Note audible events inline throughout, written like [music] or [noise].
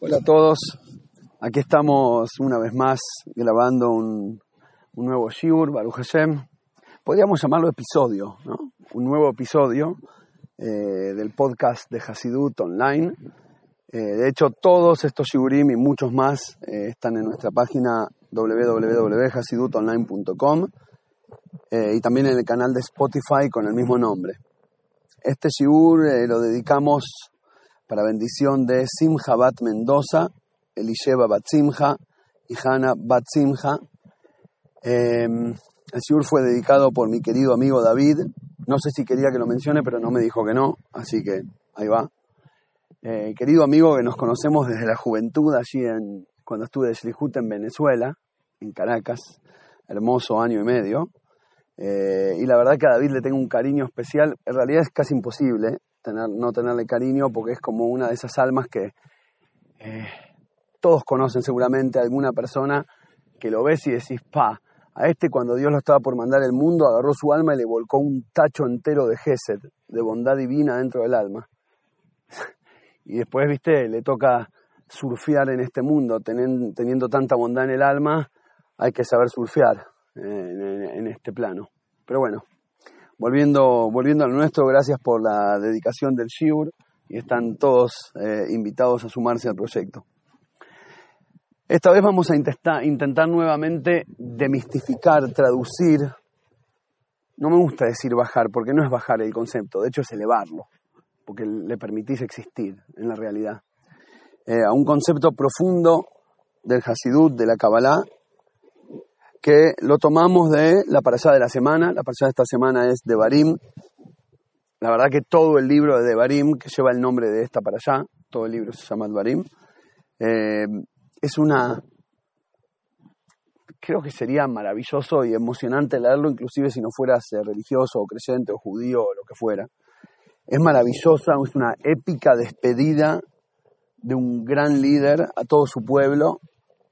Hola a todos, aquí estamos una vez más grabando un, nuevo Shiur, Baruch Hashem. Podríamos llamarlo episodio, ¿no? Un nuevo episodio eh, del podcast de Hasidut Online. Eh, de hecho, todos estos Shiurim y muchos más eh, están en nuestra página www.hasidutonline.com y también en el canal de Spotify con el mismo nombre. Este Shiur lo dedicamos para bendición de Simcha Bat Mendoza, Elisheva Bat Simcha y Hannah Bat Simcha. Em, el Shiur fue dedicado por mi querido amigo David. No sé si quería que lo mencione, pero no me dijo que no, así que ahí va. Eh, querido amigo que nos conocemos desde la juventud, allí en, cuando estuve de Shlihut en Venezuela, en Caracas, hermoso año y medio. Eh, y la verdad que a David le tengo un cariño especial. En realidad es casi imposible no tenerle cariño porque es como una de esas almas que eh, todos conocen seguramente alguna persona que lo ves y decís, pa, a este cuando Dios lo estaba por mandar el mundo agarró su alma y le volcó un tacho entero de Gesed, de bondad divina dentro del alma. [laughs] y después, viste, le toca surfear en este mundo, teniendo, tanta bondad en el alma, hay que saber surfear en este plano. Pero bueno, volviendo, volviendo al nuestro, gracias por la dedicación del Shiur y están todos eh, invitados a sumarse al proyecto. Esta vez vamos a intentar, intentar nuevamente demistificar, traducir. No me gusta decir bajar, porque no es bajar el concepto, de hecho es elevarlo, porque le permitís existir en la realidad. Eh, a un concepto profundo del Hasidut, de la Kabbalah, que lo tomamos de la parasha de la semana. La parasha de esta semana es de Barim. La verdad que todo el libro de Barim, que lleva el nombre de esta parasha, todo el libro se llama Barim, eh, es una... Creo que sería maravilloso y emocionante leerlo, inclusive si no fueras religioso o creyente o judío o lo que fuera. Es maravillosa, es una épica despedida de un gran líder a todo su pueblo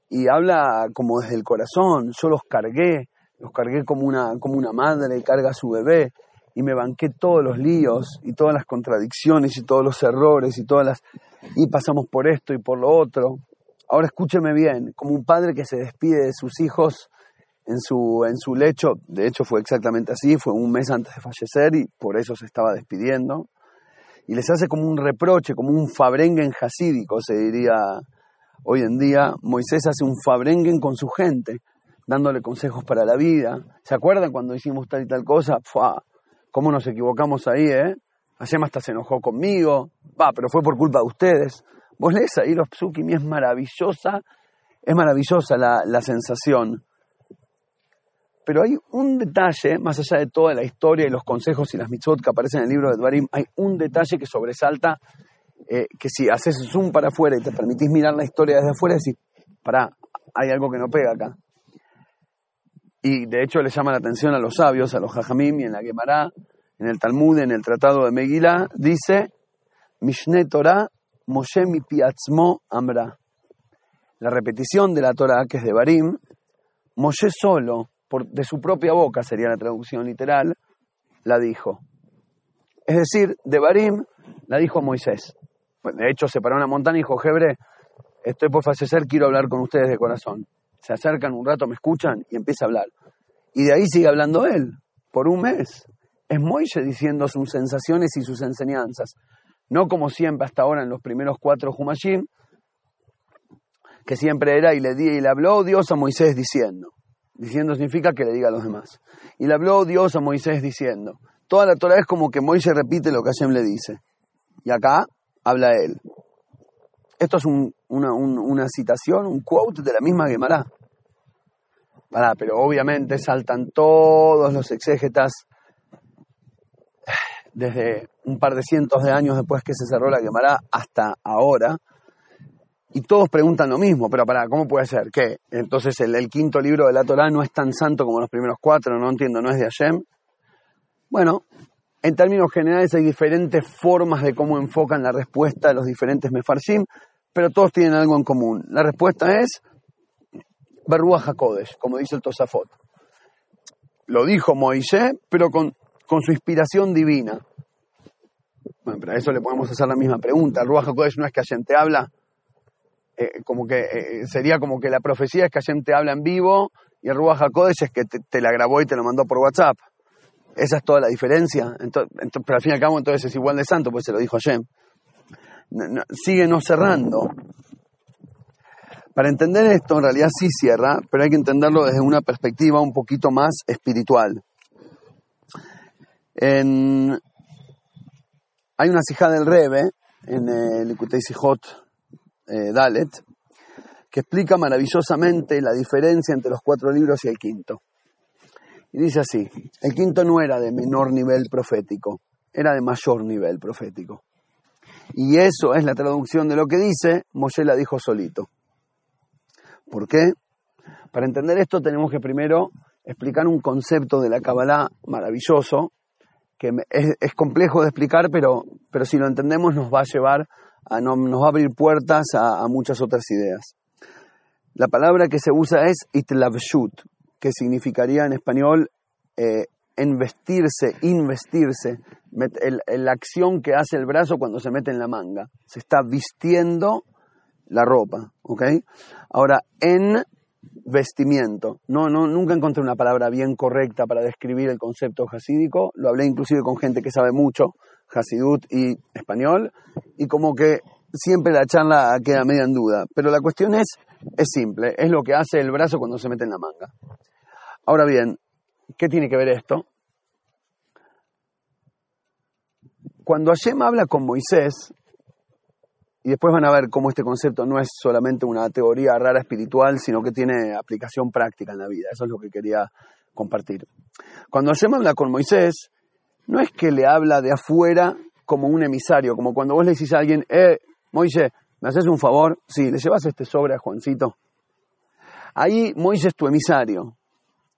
y habla como desde el corazón. Yo los cargué, los cargué como una, como una madre carga a su bebé y me banqué todos los líos y todas las contradicciones y todos los errores y todas las y pasamos por esto y por lo otro. Ahora escúcheme bien, como un padre que se despide de sus hijos en su, en su lecho, de hecho fue exactamente así, fue un mes antes de fallecer y por eso se estaba despidiendo, y les hace como un reproche, como un fabrengen jasídico, se diría Hoy en día Moisés hace un fabrengen con su gente, dándole consejos para la vida. ¿Se acuerdan cuando hicimos tal y tal cosa? ¡Fua! ¿Cómo nos equivocamos ahí, eh? Hashem hasta se enojó conmigo. Va, pero fue por culpa de ustedes. Vos lees ahí los psukim y es maravillosa, es maravillosa la, la sensación. Pero hay un detalle, más allá de toda la historia y los consejos y las mitzvot que aparecen en el libro de Dvarim, hay un detalle que sobresalta eh, que si haces zoom para afuera y te permitís mirar la historia desde afuera, decís, pará, hay algo que no pega acá. Y de hecho le llama la atención a los sabios, a los jajamim y en la Gemara, en el Talmud, en el Tratado de Megillah, dice, Mishne Torah Moshe mi piatzmo amra. La repetición de la Torah, que es de Barim, Moshe solo, por, de su propia boca sería la traducción literal, la dijo. Es decir, de Barim la dijo Moisés. Pues, de hecho, se paró en una montaña y dijo, Jebre, estoy por fallecer, quiero hablar con ustedes de corazón. Se acercan un rato, me escuchan y empieza a hablar. Y de ahí sigue hablando él, por un mes. Es Moisés diciendo sus sensaciones y sus enseñanzas. No como siempre hasta ahora en los primeros cuatro Jumashim, que siempre era y le di y le habló Dios a Moisés diciendo. Diciendo significa que le diga a los demás. Y le habló Dios a Moisés diciendo. Toda la Torah es como que Moisés repite lo que Hashem le dice. Y acá habla él. Esto es una, citación, un quote de la misma Gemara. pero obviamente saltan todos los exégetas desde un par de cientos de años después que se cerró la Gemara hasta ahora, y todos preguntan lo mismo, pero para, ¿cómo puede ser? que Entonces el, el, quinto libro de la Torah no es tan santo como los primeros cuatro, no entiendo, no es de Hashem. Bueno, en términos generales hay diferentes formas de cómo enfocan la respuesta de los diferentes mefarshim, pero todos tienen algo en común. La respuesta es Berrua Hakodesh, como dice el Tosafot. Lo dijo Moisés, pero con, con su inspiración divina. Bueno, pero a eso le podemos hacer la misma pregunta. El Ruach no es que Hashem te habla. eh, como que eh, sería como que la profecía es que Hashem te habla en vivo y el Ruach es que te, la grabó y te lo mandó por WhatsApp. Esa es toda la diferencia. Entonces, pero al fin y al cabo entonces es igual de santo, pues se lo dijo Hashem. sigue no cerrando. Para entender esto, en realidad sí cierra, pero hay que entenderlo desde una perspectiva un poquito más espiritual. Hay una sija del Rebe, en el Ikutei eh, Dalet, que explica maravillosamente la diferencia entre los cuatro libros y el quinto. Y dice así, el quinto no era de menor nivel profético, era de mayor nivel profético. Y eso es la traducción de lo que dice, Moshe la dijo solito. ¿Por qué? Para entender esto tenemos que primero explicar un concepto de la Kabbalah maravilloso, que es, complejo de explicar, pero, pero si lo entendemos nos va a llevar, a, nos va a abrir puertas a, muchas otras ideas. La palabra que se usa es itlavshut, que significaría en español eh, investirse, investirse, la acción que hace el brazo cuando se mete en la manga. Se está vistiendo la ropa, ¿ok? Ahora, en vestimiento. No, no, nunca encontré una palabra bien correcta para describir el concepto hasídico. Lo hablé inclusive con gente que sabe mucho, hasidut y español, y como que siempre la charla queda media en duda. Pero la cuestión es, es simple, es lo que hace el brazo cuando se mete en la manga. Ahora bien, ¿qué tiene que ver esto? Cuando Hashem habla con Moisés, y después van a ver cómo este concepto no es solamente una teoría rara espiritual, sino que tiene aplicación práctica en la vida. Eso es lo que quería compartir. Cuando Hashem habla con Moisés, no es que le habla de afuera como un emisario, como cuando vos le decís a alguien, eh, Moisés, ¿me haces un favor? Sí, le llevas este sobre a Juancito. Ahí Moisés es tu emisario,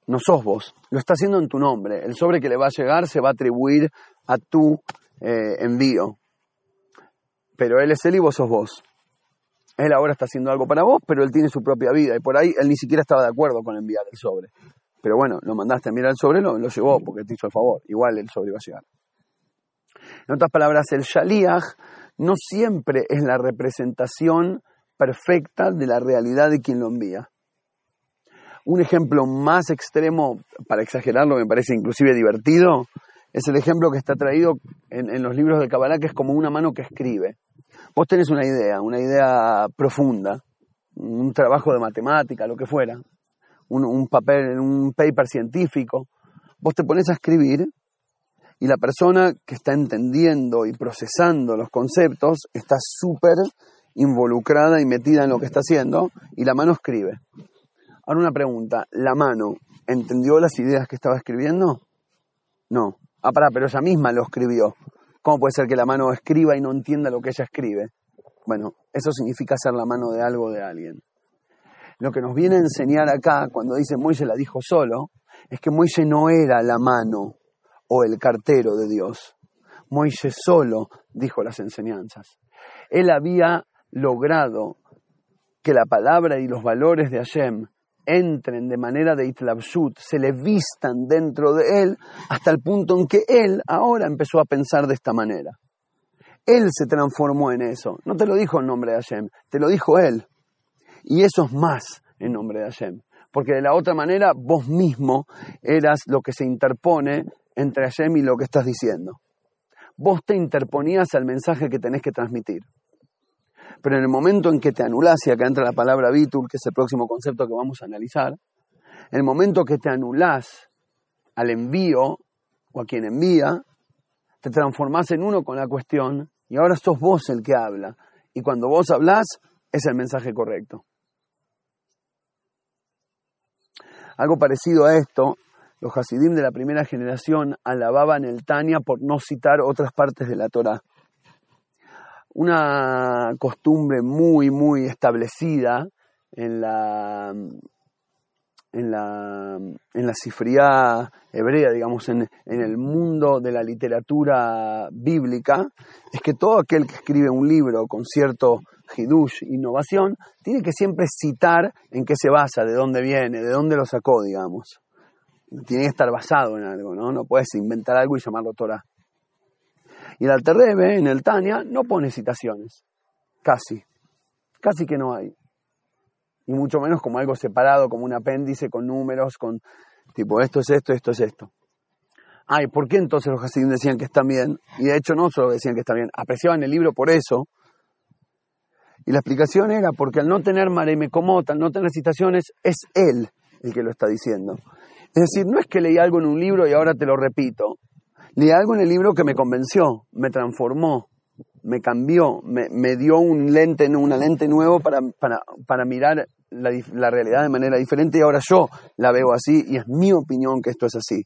no sos vos, lo está haciendo en tu nombre. El sobre que le va a llegar se va a atribuir a tu eh, envío pero él es él y vos sos vos. Él ahora está haciendo algo para vos, pero él tiene su propia vida y por ahí él ni siquiera estaba de acuerdo con enviar el sobre. Pero bueno, lo mandaste a mirar el sobre, lo, lo llevó porque te hizo el favor. Igual el sobre iba a llegar. En otras palabras, el shaliach no siempre es la representación perfecta de la realidad de quien lo envía. Un ejemplo más extremo, para exagerarlo, me parece inclusive divertido, es el ejemplo que está traído en, los libros de Kabbalah, que es como una mano que escribe. Vos tenés una idea, una idea profunda, un trabajo de matemática, lo que fuera, un, papel, un paper científico, vos te pones a escribir y la persona que está entendiendo y procesando los conceptos está súper involucrada y metida en lo que está haciendo y la mano escribe. Ahora una pregunta, ¿la mano entendió las ideas que estaba escribiendo? No. Ah, pará, pero ella misma lo escribió. ¿Cómo puede ser que la mano escriba y no entienda lo que ella escribe? Bueno, eso significa ser la mano de algo de alguien. Lo que nos viene a enseñar acá, cuando dice Moisés la dijo solo, es que Moisés no era la mano o el cartero de Dios. Moisés solo dijo las enseñanzas. Él había logrado que la palabra y los valores de Hashem entren de manera de itlabshut, se le vistan dentro de él, hasta el punto en que él ahora empezó a pensar de esta manera. Él se transformó en eso. No te lo dijo en nombre de Hashem, te lo dijo él. Y eso es más en nombre de Hashem. Porque de la otra manera vos mismo eras lo que se interpone entre Hashem y lo que estás diciendo. Vos te interponías al mensaje que tenés que transmitir. Pero en el momento en que te anulás, y acá entra la palabra bitul, que es el próximo concepto que vamos a analizar, en el momento que te anulás al envío o a quien envía, te transformás en uno con la cuestión y ahora sos vos el que habla. Y cuando vos hablás, es el mensaje correcto. Algo parecido a esto, los Hasidim de la primera generación alababan el Tania por no citar otras partes de la Torah una costumbre muy, muy establecida en la, en la, en la cifría hebrea, digamos, en, en, el mundo de la literatura bíblica, es que todo aquel que escribe un libro con cierto hidush, innovación, tiene que siempre citar en qué se basa, de dónde viene, de dónde lo sacó, digamos. Tiene que estar basado en algo, ¿no? No puedes inventar algo y llamarlo Torah. Y el Alterrebe, en el Tania, no pone citaciones, casi. casi que no hay. Y mucho menos como algo separado, como un apéndice con números, con tipo esto es esto, esto es esto. Ay, ¿por qué entonces los Hasidim decían que están bien? Y de hecho no solo decían que está bien, apreciaban el libro por eso. Y la explicación era porque al no tener Maremecomot, al no tener citaciones, es él el que lo está diciendo. Es decir, no es que leí algo en un libro y ahora te lo repito. Leí algo en el libro que me convenció, me transformó, me cambió, me, dio un lente, una lente nuevo para, para, mirar la, realidad de manera diferente y ahora yo la veo así y es mi opinión que esto es así.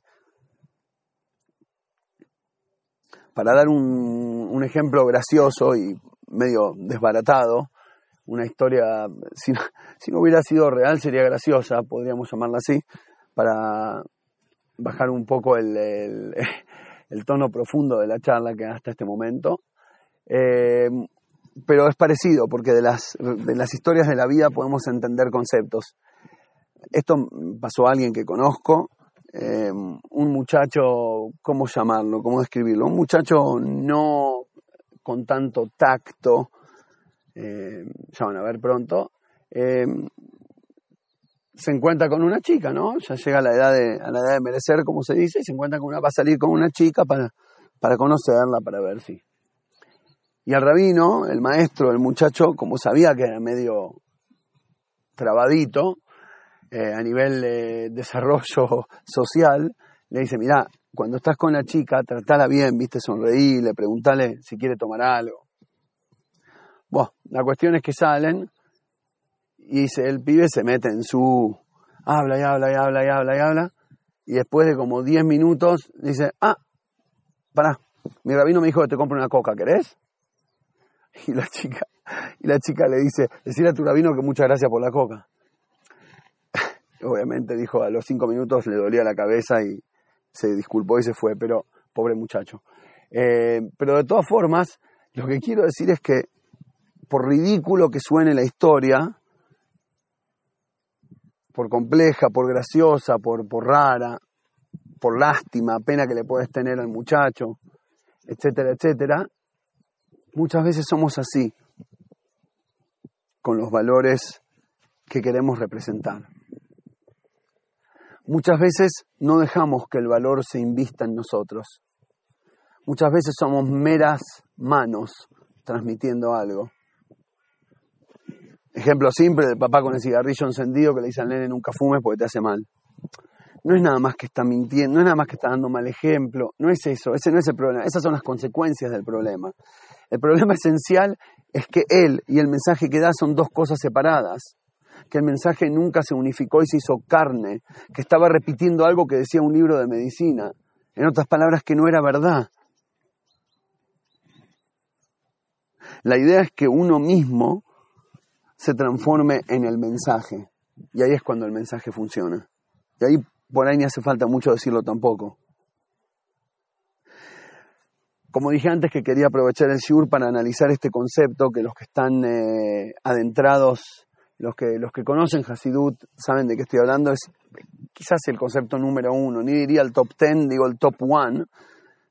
Para dar un, ejemplo gracioso y medio desbaratado, una historia, si no, hubiera sido real sería graciosa, podríamos llamarla así, para bajar un poco el, [laughs] el, tono profundo de la charla que hasta este momento. Eh, pero es parecido, porque de las, de las historias de la vida podemos entender conceptos. Esto pasó a alguien que conozco, eh, un muchacho, ¿cómo llamarlo? ¿Cómo describirlo? Un muchacho no con tanto tacto, eh, ya van a ver pronto, se encuentra con una chica, ¿no? Ya llega a la edad de, a la edad de merecer, como se dice, y se encuentra con una, va a salir con una chica para, para conocerla, para ver si. Y el rabino, el maestro, el muchacho, como sabía que era medio trabadito, eh, a nivel de desarrollo [laughs] social, le dice, mira, cuando estás con la chica, tratala bien, viste, sonreírle, preguntale si quiere tomar algo. Bueno, la cuestión es que salen y dice, el pibe se mete en su... habla y habla y habla y habla y habla, y después de como 10 minutos dice, ah, pará, mi rabino me dijo que te compre una coca, ¿querés? [laughs] Y la chica, y la chica le dice, decirle a tu rabino que muchas gracias por la coca [laughs] obviamente dijo a los cinco minutos le dolía la cabeza y se disculpó y se fue, pero pobre muchacho. Eh, pero de todas formas, lo que quiero decir es que por ridículo que suene la historia, por compleja, por graciosa, por, por rara, por lástima, pena que le puedes tener al muchacho, etcétera, etcétera, muchas veces somos así, con los valores que queremos representar. Muchas veces no dejamos que el valor se invista en nosotros. Muchas veces somos meras manos transmitiendo algo. Ejemplo simple del papá con el cigarrillo encendido que le dice al nene nunca fumes porque te hace mal. No es nada más que está mintiendo, no es nada más que está dando mal ejemplo, no es eso, ese no es el problema, esas son las consecuencias del problema. El problema [laughs] esencial es que él y el mensaje que da son dos cosas separadas que el mensaje nunca se unificó y se hizo carne, que estaba repitiendo algo que decía un libro de medicina, en otras palabras, que no era verdad. La idea es que uno mismo se transforme en el mensaje, y ahí es cuando el mensaje funciona. Y ahí por ahí ni hace falta mucho decirlo tampoco. Como dije antes que quería aprovechar el SHUR para analizar este concepto, que los que están eh, adentrados los que, los que conocen Hasidut saben de qué estoy hablando, es quizás el concepto número uno, ni diría el top ten, digo el top one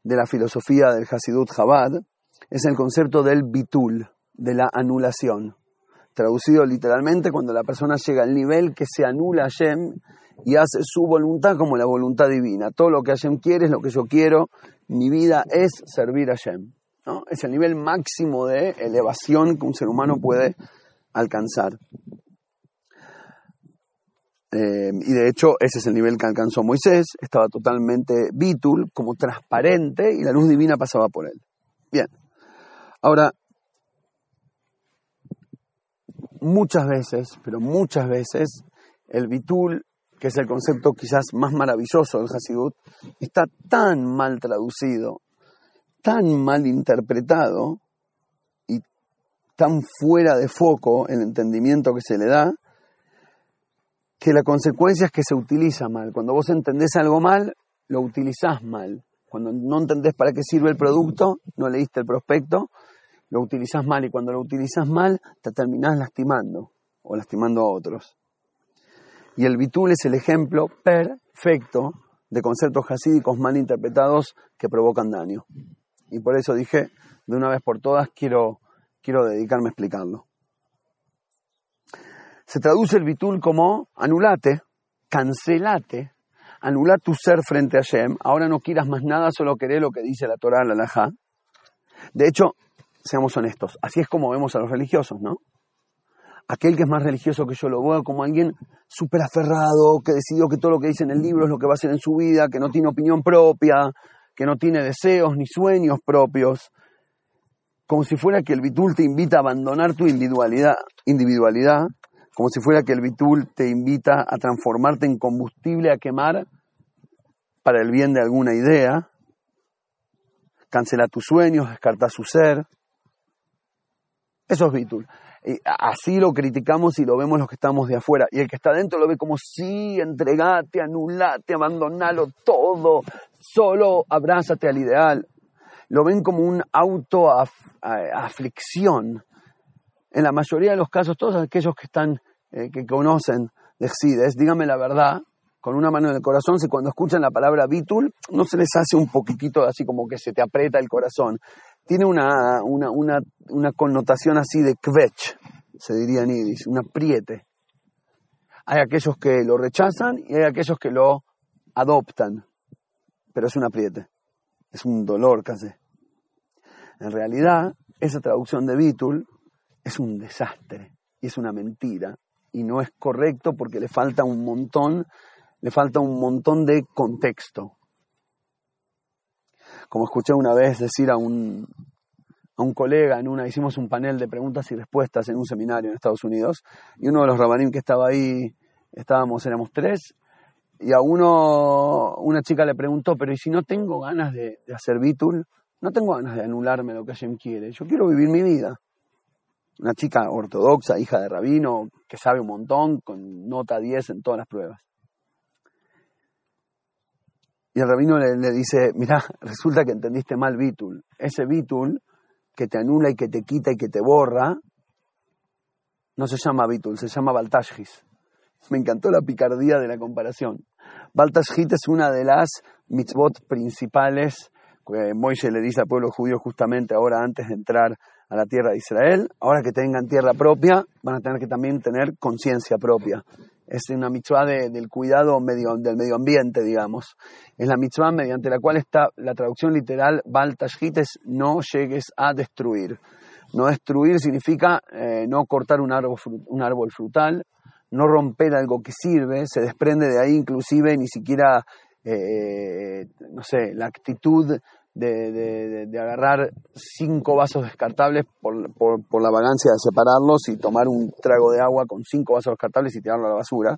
de la filosofía del Hasidut Chabad, es el concepto del bitul, de la anulación. Traducido literalmente, cuando la persona llega al nivel que se anula a Hashem y hace su voluntad como la voluntad divina. Todo lo que Hashem quiere es lo que yo quiero, mi vida es servir a Hashem. ¿no? Es el nivel máximo de elevación que un ser humano puede alcanzar. Eh, y de hecho, ese es el nivel que alcanzó Moisés, estaba totalmente bitul, como transparente, y la luz divina pasaba por él. Bien, ahora, muchas veces, pero muchas veces, el bitul, que es el concepto quizás más maravilloso del Hasidut, está tan mal traducido, tan mal interpretado, y tan fuera de foco el entendimiento que se le da, que la consecuencia es que se utiliza mal. Cuando vos entendés algo mal, lo utilizás mal. Cuando no entendés para qué sirve el producto, no leíste el prospecto, lo utilizás mal. Y cuando lo utilizás mal, te terminás lastimando o lastimando a otros. Y el bitul es el ejemplo perfecto de conceptos hasídicos mal interpretados que provocan daño. Y por eso dije, de una vez por todas, quiero, quiero dedicarme a explicarlo. Se traduce el bitul como anulate, cancelate, anula tu ser frente a Shem, ahora no quieras más nada, solo queré lo que dice la Torah, la. De hecho, seamos honestos, así es como vemos a los religiosos, ¿no? Aquel que es más religioso que yo lo veo como alguien súper aferrado, que decidió que todo lo que dice en el libro es lo que va a hacer en su vida, que no tiene opinión propia, que no tiene deseos ni sueños propios, como si fuera que el bitul te invita a abandonar tu individualidad, individualidad como si fuera que el bitul te invita a transformarte en combustible a quemar para el bien de alguna idea, cancela tus sueños, descarta su ser. Eso es bitul. Y así lo criticamos y lo vemos los que estamos de afuera. Y el que está dentro lo ve como, sí, entregate, anulate, abandonalo todo, solo abrázate al ideal. Lo ven como un auto aflicción. En la mayoría de los casos, todos aquellos que están, eh, que conocen de Excides, díganme la verdad, con una mano en el corazón, si cuando escuchan la palabra bitul, no se les hace un poquitito así como que se te aprieta el corazón tiene una, una, una, una connotación así de kvech, se diría en Yiddish, un apriete. Hay aquellos que lo rechazan y hay aquellos que lo adoptan, pero es un apriete, es un dolor casi. En realidad, esa traducción de Bitul es un desastre y es una mentira y no es correcto porque le falta un montón, le falta un montón de contexto como escuché una vez decir a un, a un colega en una, hicimos un panel de preguntas y respuestas en un seminario en Estados Unidos, y uno de los rabanim que estaba ahí, estábamos, éramos tres, y a uno, una chica le preguntó, pero ¿y si no tengo ganas de, hacer bitul? No tengo ganas de anularme lo que Hashem quiere, yo quiero vivir mi vida. Una chica ortodoxa, hija de rabino, que sabe un montón, con nota 10 en todas las pruebas. Y el rabino le, dice, mira, resulta que entendiste mal bitul. Ese bitul que te anula y que te quita y que te borra, no se llama bitul, se llama baltashis. Me encantó la picardía de la comparación. Baltashit es una de las mitzvot principales que Moisés le dice al pueblo judío justamente ahora antes de entrar a la tierra de Israel. Ahora que tengan tierra propia, van a tener que también tener conciencia propia es una mitzvah del cuidado medio, del medio ambiente, digamos. Es la mitzvah mediante la cual está la traducción literal, Bal es no llegues a destruir. No destruir significa eh, no cortar un árbol, un árbol frutal, no romper algo que sirve, se desprende de ahí inclusive ni siquiera, eh, no sé, la actitud de, de, agarrar cinco vasos descartables por, por, la vagancia de separarlos y tomar un trago de agua con cinco vasos descartables y tirarlo a la basura.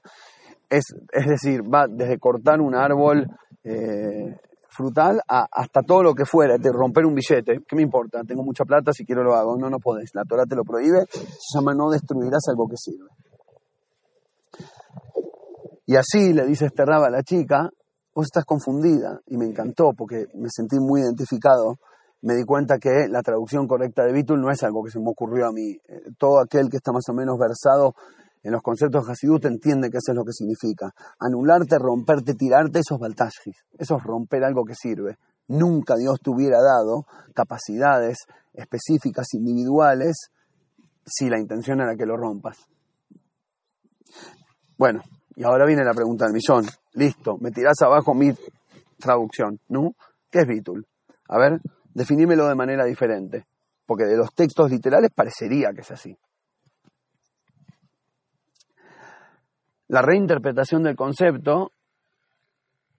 Es, es decir, va desde cortar un árbol eh, frutal hasta todo lo que fuera, de romper un billete. ¿Qué me importa? Tengo mucha plata, si quiero lo hago. No, no podés. La Torah te lo prohíbe. Se llama no destruirás algo que sirve. Y así le dice este a la chica, vos estás confundida y me encantó porque me sentí muy identificado. Me di cuenta que la traducción correcta de Bitul no es algo que se me ocurrió a mí. Eh, todo aquel que está más o menos versado en los conceptos de Hasidut entiende que eso es lo que significa. Anularte, romperte, tirarte, eso es. Eso es romper algo que sirve. Nunca Dios te hubiera dado capacidades específicas, individuales, si la intención era que lo rompas. Bueno, y ahora viene la pregunta del millón. Listo, me tirás abajo mi traducción, ¿no? ¿Qué es Bitul? A ver, definímelo de manera diferente, porque de los textos literales parecería que es así. La reinterpretación del concepto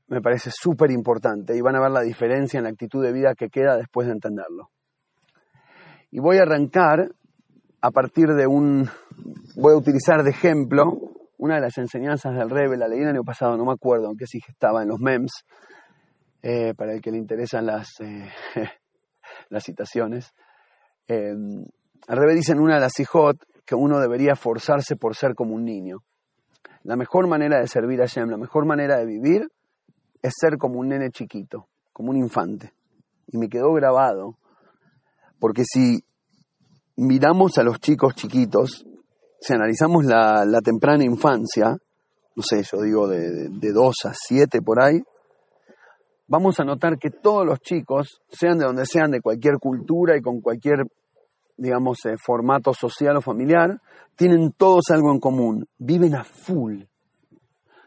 me parece súper importante y van a ver la diferencia en la actitud de vida que queda después de entenderlo. Y voy a arrancar a partir de un, voy a utilizar de ejemplo una de las enseñanzas del Rebbe, la leí el año pasado, no me acuerdo, aunque sí estaba en los MEMS, eh, para el que le interesan las, eh, [laughs] las citaciones. Eh, el Rebbe dice en una de las hijot que uno debería forzarse por ser como un niño. La mejor manera de servir a Shem, la mejor manera de vivir es ser como un nene chiquito, como un infante. Y me quedó grabado, porque si miramos a los chicos chiquitos, si analizamos la, temprana infancia, no sé, yo digo de, de 2 a 7 por ahí, vamos a notar que todos los chicos, sean de donde sean, de cualquier cultura y con cualquier digamos, eh, formato social o familiar, tienen todos algo en común, viven a full,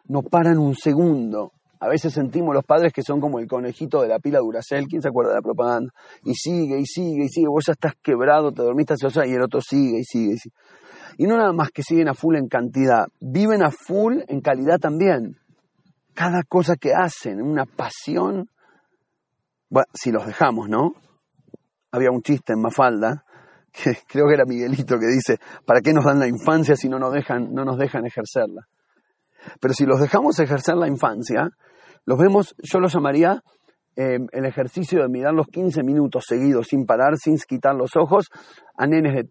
no paran un segundo. A veces sentimos los padres que son como el conejito de la pila Duracell, ¿quién se acuerda de la propaganda? Y sigue, y sigue, y sigue, vos ya estás quebrado, te dormiste hace y el otro sigue, y sigue, y sigue. Y no nada más que siguen a full en cantidad, viven a full en calidad también. Cada cosa que hacen, una pasión. Bueno, si los dejamos, ¿no? Había un chiste en Mafalda, que [laughs] creo que era Miguelito, que dice, ¿para qué nos dan la infancia si no nos dejan, no nos dejan ejercerla? Pero si los dejamos ejercer la infancia, los vemos, yo lo llamaría eh, el ejercicio de mirar los 15 minutos seguidos sin parar, sin quitar los ojos, a nenes de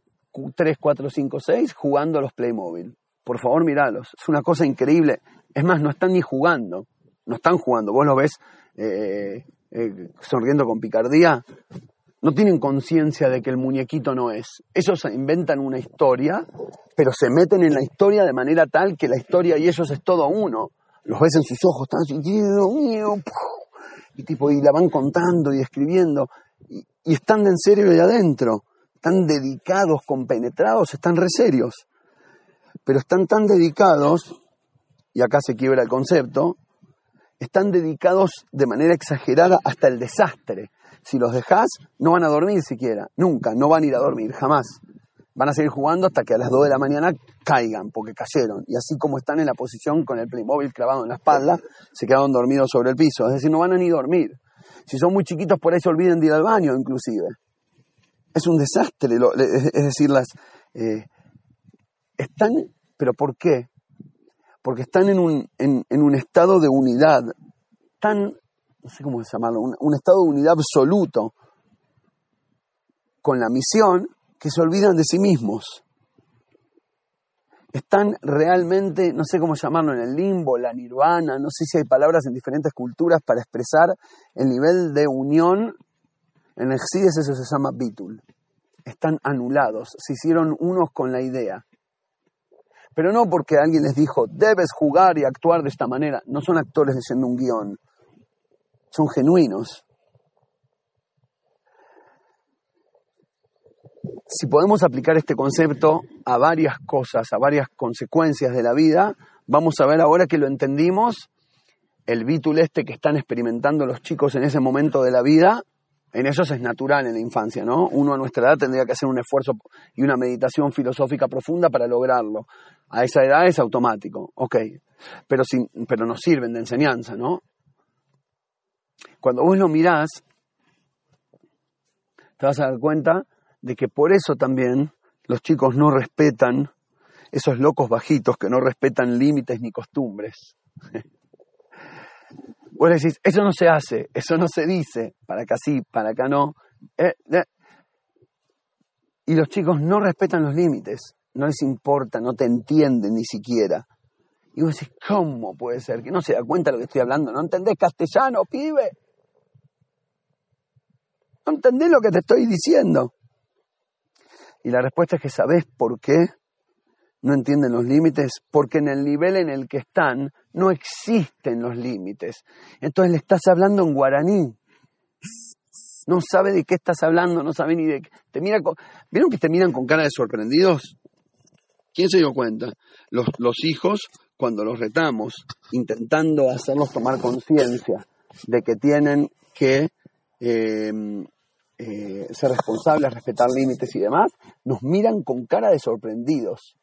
3, 4, 5, 6 jugando a los Playmobil. Por favor, miralos. Es una cosa increíble. Es más, no están ni jugando. No están jugando. Vos los ves eh, eh, sonriendo con picardía. No tienen conciencia de que el muñequito no es. Ellos inventan una historia, pero se meten en la historia de manera tal que la historia y ellos es todo uno. Los ves en sus ojos, están así, y tipo, y la van contando y escribiendo, y, y están en serio de adentro están dedicados, compenetrados, están re serios. Pero están tan dedicados, y acá se quiebra el concepto, están dedicados de manera exagerada hasta el desastre. Si los dejas, no van a dormir siquiera, nunca, no van a ir a dormir, jamás. Van a seguir jugando hasta que a las 2 de la mañana caigan, porque cayeron. Y así como están en la posición con el Playmobil clavado en la espalda, se quedaron dormidos sobre el piso. Es decir, no van a ni dormir. Si son muy chiquitos, por ahí se olviden de ir al baño, inclusive es un desastre. es decir, las eh, están, pero ¿por qué? Porque están en un, en, un estado de unidad tan, no sé cómo llamarlo, un, un estado de unidad absoluto con la misión que se olvidan de sí mismos. Están realmente, no sé cómo llamarlo, en el limbo, la nirvana, no sé si hay palabras en diferentes culturas para expresar el nivel de unión en el eso se llama bitul. Están anulados, se hicieron unos con la idea. Pero no porque alguien les dijo, debes jugar y actuar de esta manera. No son actores diciendo un guion. Son genuinos. Si podemos aplicar este concepto a varias cosas, a varias consecuencias de la vida, vamos a ver ahora que lo entendimos, el bitul este que están experimentando los chicos en ese momento de la vida en ellos es natural en la infancia, ¿no? Uno a nuestra edad tendría que hacer un esfuerzo y una meditación filosófica profunda para lograrlo. A esa edad es automático, ok. Pero, sin, pero nos sirven de enseñanza, ¿no? Cuando vos lo mirás, te vas a dar cuenta de que por eso también los chicos no respetan esos locos bajitos que no respetan límites ni costumbres. [laughs] Vos decís, eso no se hace, eso no se dice, para acá sí, para acá no. Eh, eh. Y los chicos no respetan los límites, no les importa, no te entienden ni siquiera. Y vos decís, ¿cómo puede ser? Que no se da cuenta de lo que estoy hablando. ¿No entendés castellano, pibe? ¿No entendés lo que te estoy diciendo? Y la respuesta es que sabés por qué no entienden los límites, porque en el nivel en el que están no existen los límites. Entonces le estás hablando en guaraní. No sabe de qué estás hablando, no sabe ni de qué. Te mira ¿Vieron que te miran con cara de sorprendidos? ¿Quién se dio cuenta? Los, hijos, cuando los retamos, intentando hacerlos tomar conciencia de que tienen que em, eh, ser responsables, respetar límites y demás, nos miran con cara de sorprendidos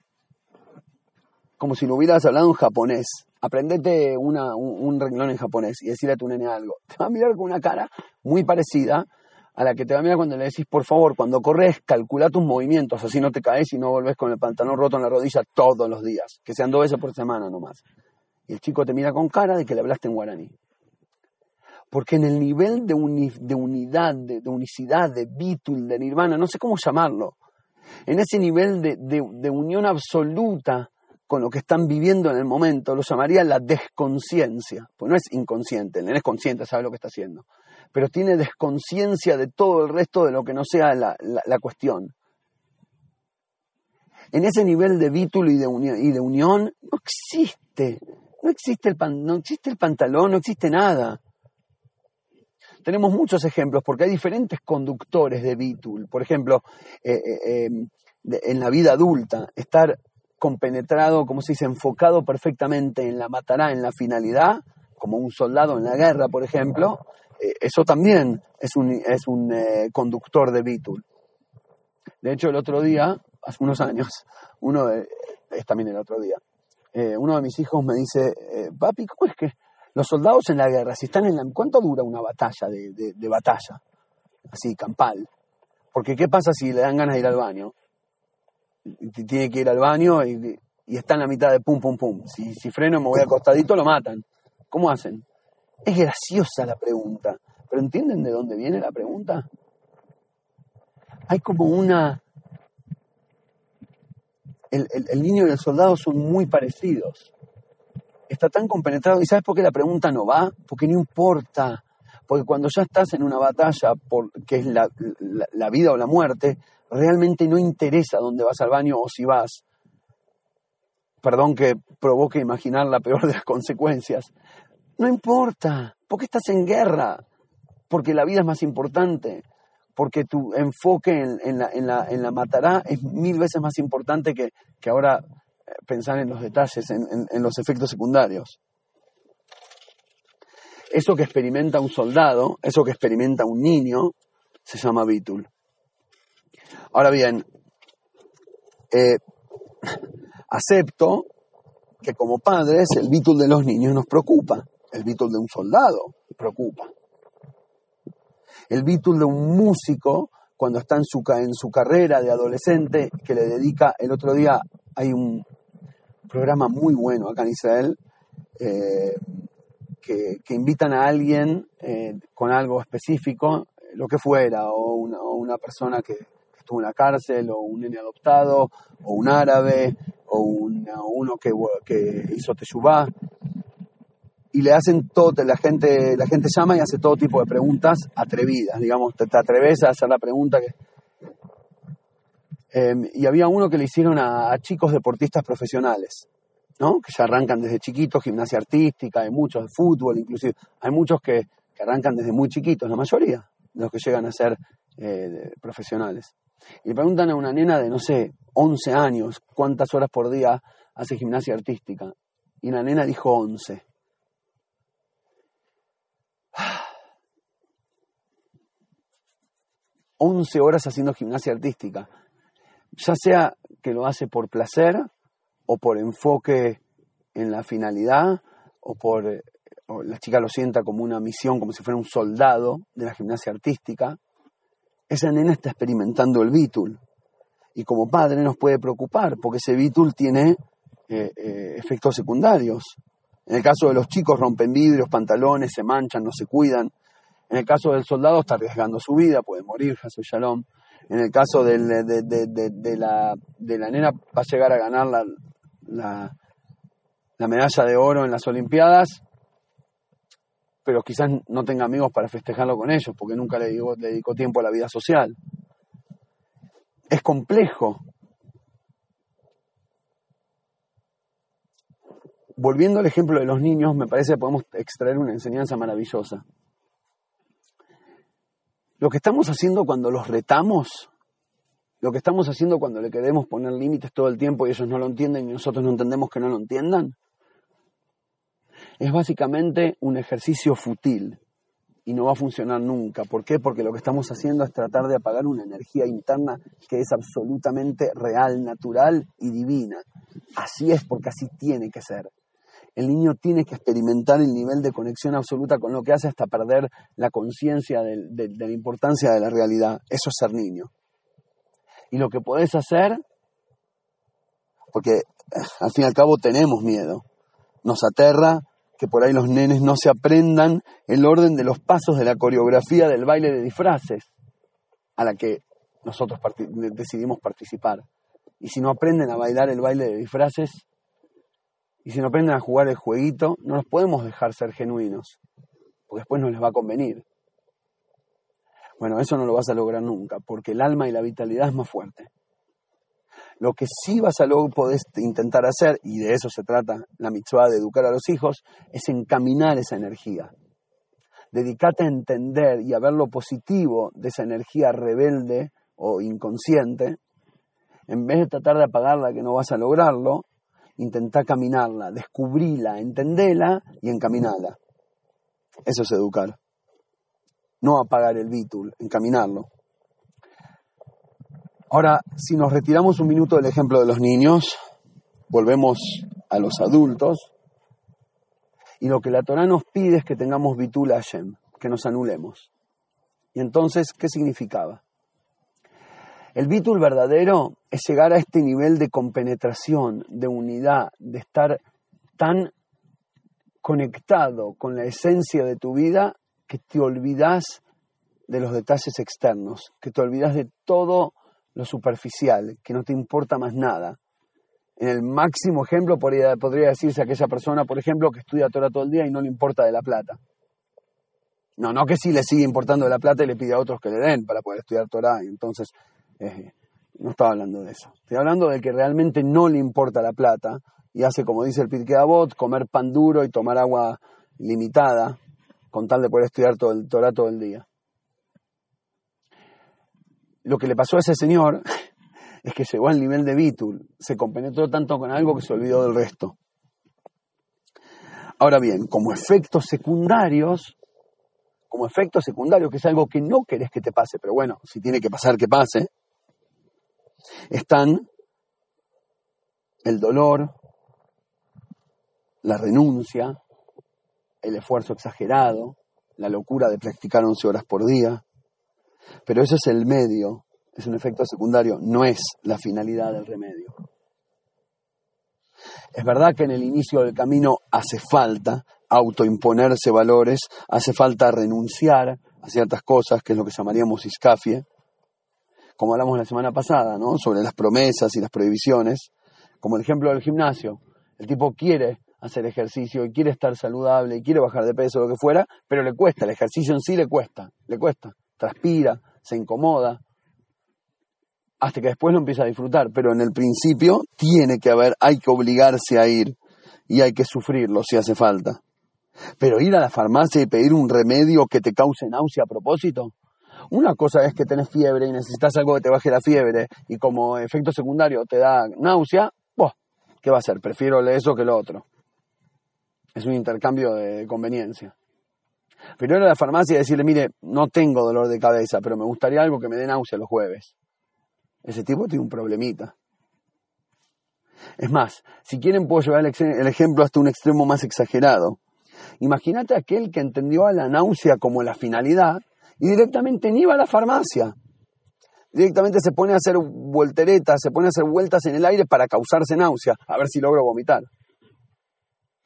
como si lo hubieras hablado en japonés. Aprendete una, un, renglón en japonés y decirle a tu nene algo. Te va a mirar con una cara muy parecida a la que te va a mirar cuando le decís, por favor, cuando corres, calcula tus movimientos, así no te caes y no volvés con el pantalón roto en la rodilla todos los días, que sean dos veces por semana nomás. Y el chico te mira con cara de que le hablaste en guaraní. Porque en el nivel de, unidad, de, unicidad, de bitul, de nirvana, no sé cómo llamarlo, en ese nivel de unión absoluta con lo que están viviendo en el momento, lo llamaría la desconciencia. Pues no es inconsciente, el es consciente, sabe lo que está haciendo. Pero tiene desconciencia de todo el resto de lo que no sea la, cuestión. En ese nivel de vítulo y de, unión, no existe. No existe, el no existe el pantalón, no existe nada. tenemos muchos ejemplos porque hay diferentes conductores de Bitul. Por ejemplo, eh, eh, em, en la vida adulta, estar compenetrado, como se dice, enfocado perfectamente en la matará, en la finalidad, como un soldado en la guerra, por ejemplo, eh, eso también es un, es un conductor de Bitul. De hecho, el otro día, hace unos años, uno es también el otro día, uno de mis hijos me dice, papi, ¿cómo es que los soldados en la guerra, si están en la... ¿Cuánto dura una batalla de, batalla? Así, campal. Porque ¿qué pasa si le dan ganas de ir al baño? Tiene que ir al baño y, está en la mitad de pum, pum, pum. Si, freno me voy acostadito, lo matan. ¿Cómo hacen? Es graciosa la pregunta, pero ¿entienden de dónde viene la pregunta? Hay como una... el niño y el soldado son muy parecidos está tan compenetrado. ¿Y sabes por qué la pregunta no va? Porque no importa. Porque cuando ya estás en una batalla, por, que es la, vida o la muerte, realmente no interesa dónde vas al baño o si vas. Perdón que provoque imaginar la peor de las consecuencias. No importa, porque estás en guerra, porque la vida es más importante, porque tu enfoque en, la, en, la, en la matará es mil veces más importante que, que ahora pensar en los detalles, en, los efectos secundarios. Eso que experimenta un soldado, eso que experimenta un niño, se llama Bitul. Ahora bien, eh, acepto que como padres el Bitul de los niños nos preocupa, el Bitul de un soldado preocupa. El Bitul de un músico, cuando está en su, en su carrera de adolescente, que le dedica, el otro día hay un, programa muy bueno acá en Israel, eh, que, invitan a alguien eh, con algo específico, lo que fuera, o una, persona que, estuvo en la cárcel, o un nene adoptado, o un árabe, o uno que, que hizo teshuvá, y le hacen todo, la gente, la gente llama y hace todo tipo de preguntas atrevidas, digamos, te, atreves a hacer la pregunta que, Em, y había uno que le hicieron a, chicos deportistas profesionales, ¿no? que ya arrancan desde chiquitos, gimnasia artística, hay muchos de fútbol, inclusive hay muchos que, arrancan desde muy chiquitos, la mayoría de los que llegan a ser eh, profesionales. Y le preguntan a una nena de, no sé, 11 años, cuántas horas por día hace gimnasia artística. Y la nena dijo 11. 11 [sighs] horas haciendo gimnasia artística ya sea que lo hace por placer o por enfoque en la finalidad o por la chica lo sienta como una misión, como si fuera un soldado de la gimnasia artística, esa nena está experimentando el bitul. Y como padre nos puede preocupar, porque ese bitul tiene eh, eh, efectos secundarios. En el caso de los chicos rompen vidrios, pantalones, se manchan, no se cuidan. En el caso del soldado está arriesgando su vida, puede morir, Jesús Shalom. En el caso de, la, de la nena, va a llegar a ganar la, la, medalla de oro en las Olimpiadas, pero quizás no tenga amigos para festejarlo con ellos, porque nunca le, digo, le dedicó tiempo a la vida social. Es complejo. Volviendo al ejemplo de los niños, me parece que podemos extraer una enseñanza maravillosa. Lo que estamos haciendo cuando los retamos, lo que estamos haciendo cuando le queremos poner límites todo el tiempo y ellos no lo entienden y nosotros no entendemos que no lo entiendan, es básicamente un ejercicio fútil y no va a funcionar nunca. ¿Por qué? Porque lo que estamos haciendo es tratar de apagar una energía interna que es absolutamente real, natural y divina. Así es porque así tiene que ser el niño tiene que experimentar el nivel de conexión absoluta con lo que hace hasta perder la conciencia de, la importancia de la realidad. Eso es ser niño. Y lo que podés hacer, porque eh, al fin y al cabo tenemos miedo, nos aterra que por ahí los nenes no se aprendan el orden de los pasos de la coreografía del baile de disfraces a la que nosotros decidimos participar. Y si no aprenden a bailar el baile de disfraces, y si no aprenden a jugar el jueguito, no nos podemos dejar ser genuinos, porque después no les va a convenir. Bueno, eso no lo vas a lograr nunca, porque el alma y la vitalidad es más fuerte. Lo que sí vas a luego poder intentar hacer, y de eso se trata la mitzvah de educar a los hijos, es encaminar esa energía. dedicate a entender y a ver lo positivo de esa energía rebelde o inconsciente, en vez de tratar de apagarla que no vas a lograrlo, intenta caminarla, descubrila, entendela y encaminala. Eso es educar. No apagar el bitul, encaminarlo. Ahora, si nos retiramos un minuto del ejemplo de los niños, volvemos a los adultos, y lo que la Torah nos pide es que tengamos bitul Hashem, que nos anulemos. Y entonces, ¿qué significaba? El bitul verdadero es llegar a este nivel de compenetración, de unidad, de estar tan conectado con la esencia de tu vida que te olvidas de los detalles externos, que te olvidas de todo lo superficial, que no te importa más nada. En el máximo ejemplo podría, podría decirse aquella persona, por ejemplo, que estudia Torah todo el día y no le importa de la plata. No, no que sí le sigue importando de la plata y le pide a otros que le den para poder estudiar Torah. Y entonces, eh, no estaba hablando de eso. Estoy hablando de que realmente no le importa la plata y hace, como dice el Pirkei Avot, comer pan duro y tomar agua limitada con tal de poder estudiar todo el Torah todo el día. Lo que le pasó a ese señor [laughs] es que llegó al nivel de Bitul, se compenetró tanto con algo que se olvidó del resto. Ahora bien, como efectos secundarios, como efectos secundarios, que es algo que no querés que te pase, pero bueno, si tiene que pasar, que pase, están el dolor, la renuncia, el esfuerzo exagerado, la locura de practicar 11 horas por día. Pero eso es el medio es un efecto secundario, no es la finalidad del remedio. Es verdad que en el inicio del camino hace falta autoimponerse valores, hace falta renunciar a ciertas cosas, que es lo que llamaríamos iscafie, como hablamos la semana pasada, ¿no? Sobre las promesas y las prohibiciones, como el ejemplo del gimnasio. El tipo quiere hacer ejercicio y quiere estar saludable y quiere bajar de peso, lo que fuera, pero le cuesta, el ejercicio en sí le cuesta, le cuesta, transpira, se incomoda, hasta que después lo empieza a disfrutar, pero en el principio tiene que haber, hay que obligarse a ir y hay que sufrirlo si hace falta. Pero ir a la farmacia y pedir un remedio que te cause náusea a propósito, una cosa es que tenés fiebre y necesitas algo que te baje la fiebre y como efecto secundario te da náusea, ¿qué va a hacer? Prefiero eso que lo otro. Es un intercambio de conveniencia. Pero ir a la farmacia y decirle, mire, no tengo dolor de cabeza, pero me gustaría algo que me dé náusea los jueves. Ese tipo tiene un problemita. Es más, si quieren puedo llevar el ejemplo hasta un extremo más exagerado. Imagínate aquel que entendió a la náusea como la finalidad y directamente ni iba a la farmacia. Directamente se pone a hacer volteretas, se pone a hacer vueltas en el aire para causarse náusea, a ver si logro vomitar.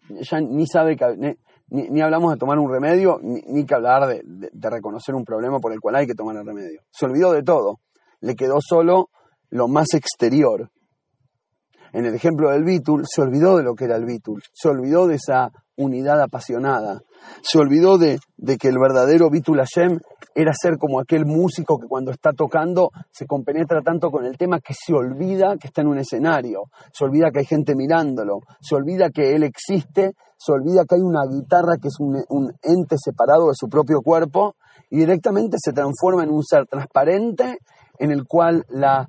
Ya ni sabe que, ni, hablamos de tomar un remedio, ni, que hablar de reconocer un problema por el cual hay que tomar el remedio. Se olvidó de todo le quedó solo lo más exterior. En el ejemplo del Bitul, se olvidó de lo que era el Bitul, se olvidó de esa unidad apasionada, se olvidó de, que el verdadero Bitul Hashem era ser como aquel músico que cuando está tocando se compenetra tanto con el tema que se olvida que está en un escenario, se olvida que hay gente mirándolo, se olvida que él existe, se olvida que hay una guitarra que es un, un ente separado de su propio cuerpo y directamente se transforma en un ser transparente en el cual la,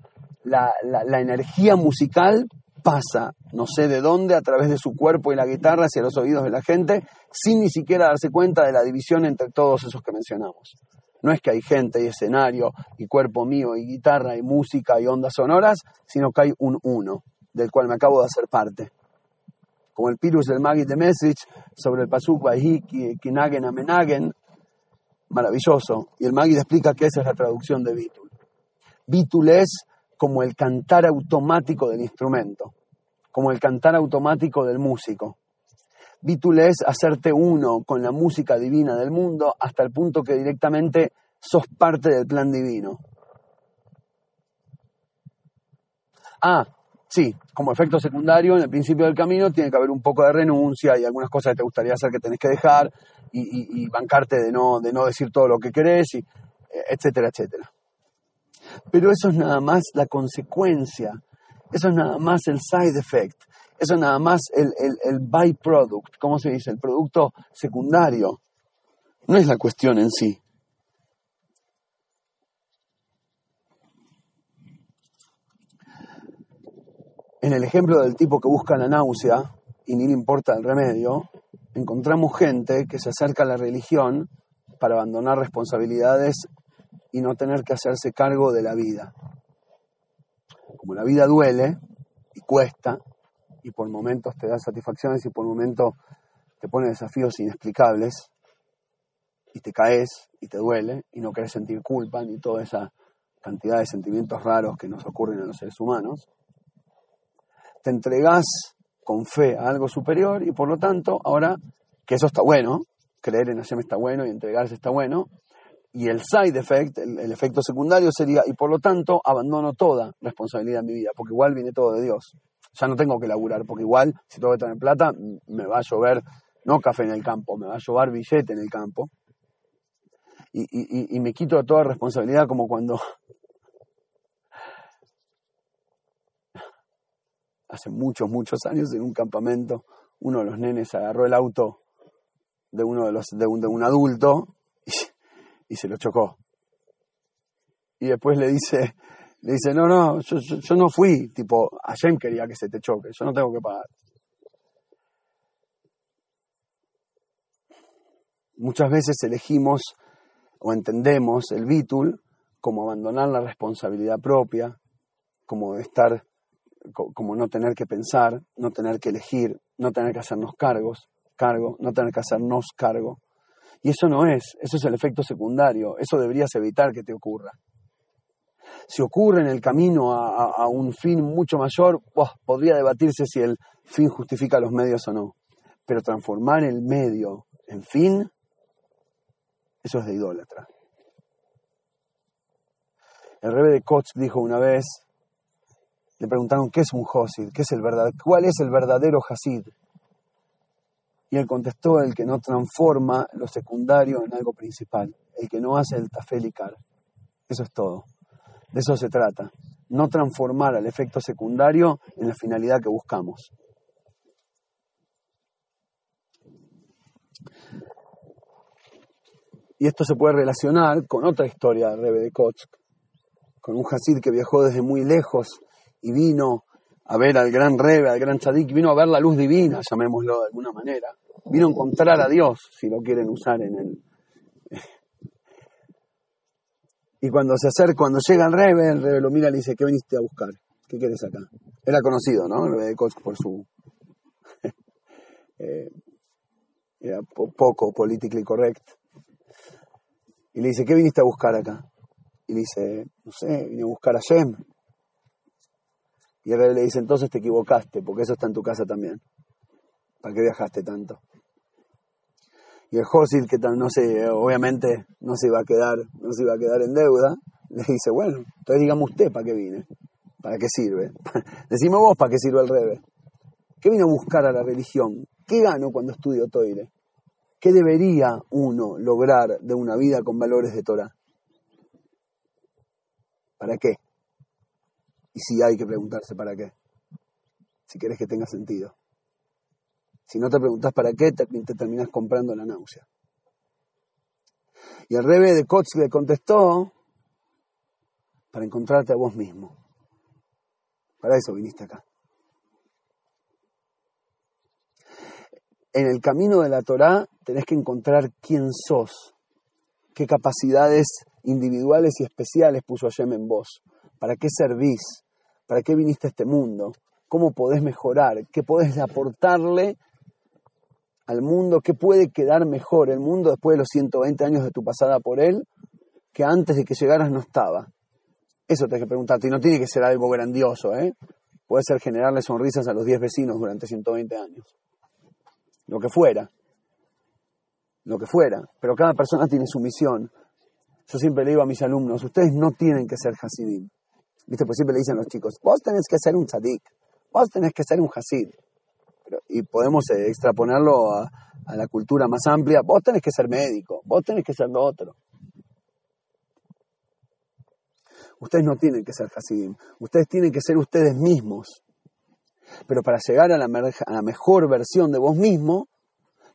energía musical pasa, no sé de dónde, a través de su cuerpo y la guitarra hacia los oídos de la gente, sin ni siquiera darse cuenta de la división entre todos esos que mencionamos. No es que hay gente y escenario y cuerpo mío y guitarra y música y ondas sonoras, sino que hay un uno, del cual me acabo de hacer parte. Como el Pirus del Magi de Message sobre el Pasuk Kinagen Amenagen, maravilloso. Y el Magi explica que esa es la traducción de Bitul. Bitul es como el cantar automático del instrumento, como el cantar automático del músico. Bitul es hacerte uno con la música divina del mundo hasta el punto que directamente sos parte del plan divino. Ah, sí, como efecto secundario, en el principio del camino tiene que haber un poco de renuncia y algunas cosas que te gustaría hacer que tenés que dejar y, bancarte de no, de no decir todo lo que querés, y, etcétera, etcétera. Pero eso es nada más la consecuencia, eso es nada más el side effect, eso es nada más el, el, byproduct, ¿cómo se dice? El producto secundario no es la cuestión en sí. En el ejemplo del tipo que busca la náusea y ni le importa el remedio, encontramos gente que se acerca a la religión para abandonar responsabilidades y no tener que hacerse cargo de la vida. Como la vida duele y cuesta, y por momentos te da satisfacciones y por momentos te pone desafíos inexplicables, y te caes y te duele y no querés sentir culpa ni toda esa cantidad de sentimientos raros que nos ocurren a los seres humanos, te entregás con fe a algo superior y por lo tanto, ahora que eso está bueno, creer en Hashem está bueno y entregarse está bueno, y el side effect, el, efecto secundario sería, y por lo tanto abandono toda responsabilidad en mi vida, porque igual viene todo de Dios. Ya no tengo que laburar, porque igual si tengo que tener plata, me va a llover no café en el campo, me va a llover billete en el campo, y, y, y me quito toda responsabilidad como cuando [laughs] hace muchos, muchos años en un campamento uno de los nenes agarró el auto de uno de los de un, de un adulto y, se lo chocó. Y después le dice, le dice, no, no, yo, yo, no fui, tipo, Hashem quería que se te choque, yo no tengo que pagar. Muchas veces elegimos o entendemos el bitul como abandonar la responsabilidad propia, como estar, como no tener que pensar, no tener que elegir, no tener que hacernos cargos, cargo, no tener que hacernos cargo. Y eso no es, eso es el efecto secundario, eso deberías evitar que te ocurra. Si ocurre en el camino a, un fin mucho mayor, podría debatirse si el fin justifica los medios o no. Pero transformar el medio en fin, eso es de idólatra. El rebe de Koch dijo una vez, le preguntaron qué es un Hasid, qué es el verdad, cuál es el verdadero Hasid. Y él contestó, el que no transforma lo secundario en algo principal, el que no hace el tafelicar. Eso es todo. De eso se trata. No transformar al efecto secundario en la finalidad que buscamos. Y esto se puede relacionar con otra historia del Rebe de Koch, con un Hasid que viajó desde muy lejos y vino a ver al gran Rebe, al gran Tzadik, vino a ver la luz divina, llamémoslo de alguna manera. Vino a encontrar a Dios, si lo quieren usar en el... [laughs] Y cuando se acerca, cuando llega el Rebe, el Rebe lo mira y le dice, ¿qué viniste a buscar? ¿Qué quieres acá? Era conocido, ¿no? El Rebe de Koch por su... [laughs] eh, era poco politically correct. Y le dice, ¿qué viniste a buscar acá? Y le dice, no sé, vine a buscar a Shem. Y el rey le dice, entonces te equivocaste, porque eso está en tu casa también. ¿Para qué viajaste tanto? Y el Josid, que no sé, obviamente no se iba a quedar, no se iba a quedar en deuda, le dice, bueno, entonces dígame usted para qué vine, para qué sirve. [laughs] Decime vos para qué sirve el rebe. ¿Qué vino a buscar a la religión? ¿Qué gano cuando estudio Toire? ¿Qué debería uno lograr de una vida con valores de Torah? ¿Para qué? Y si hay que preguntarse para qué, si querés que tenga sentido. Si no te preguntas para qué, te, te terminas comprando la náusea. Y el rebe de Koch le contestó, para encontrarte a vos mismo. Para eso viniste acá. En el camino de la Torá tenés que encontrar quién sos, qué capacidades individuales y especiales puso Hashem en vos, para qué servís, para qué viniste a este mundo, cómo podés mejorar, qué podés aportarle al mundo, qué puede quedar mejor el mundo después de los 120 años de tu pasada por él, que antes de que llegaras no estaba. Eso tenés que preguntarte, y no tiene que ser algo grandioso, ¿eh? Puede ser generarle sonrisas a los 10 vecinos durante 120 años. Lo que fuera. Lo que fuera. Pero cada persona tiene su misión. Yo siempre le digo a mis alumnos, ustedes no tienen que ser Hasidim. ¿Viste? Pues siempre le dicen los chicos, vos tenés que ser un tzadik, vos tenés que ser un Hasid. Y podemos eh, extraponerlo a, la cultura más amplia, vos tenés que ser médico, vos tenés que ser lo otro. Ustedes no tienen que ser Hasidim, ustedes tienen que ser ustedes mismos. Pero para llegar a la mejor versión de vos mismo,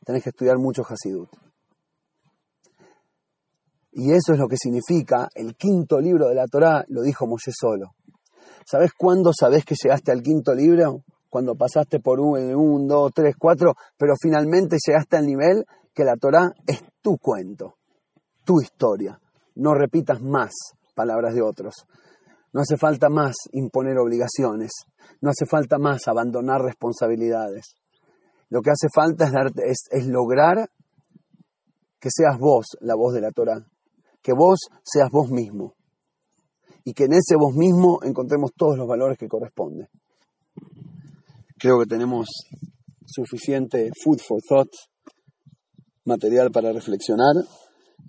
tenés que estudiar mucho Hasidut. Y eso es lo que significa el quinto libro de la Torá, lo dijo Moshe solo. ¿Sabes cuándo sabes que llegaste al quinto libro? Cuando pasaste por un, dos, tres, cuatro, pero finalmente llegaste al nivel que la Torá es tu cuento, tu historia. No repitas más palabras de otros. No hace falta más imponer obligaciones. No hace falta más abandonar responsabilidades. Lo que hace falta es, es lograr que seas vos la voz de la Torah, que vos seas vos mismo y que en ese vos mismo encontremos todos los valores que corresponden. Creo que tenemos suficiente food for thought, material para reflexionar.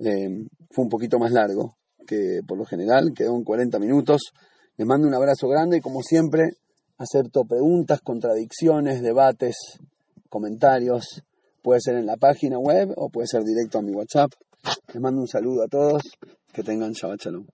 Eh, fue un poquito más largo que por lo general, quedó en 40 minutos. Les mando un abrazo grande y como siempre acepto preguntas, contradicciones, debates, comentarios. Puede ser en la página web o puede ser directo a mi WhatsApp. Les mando un saludo a todos. Que tengan Shabbat Shalom.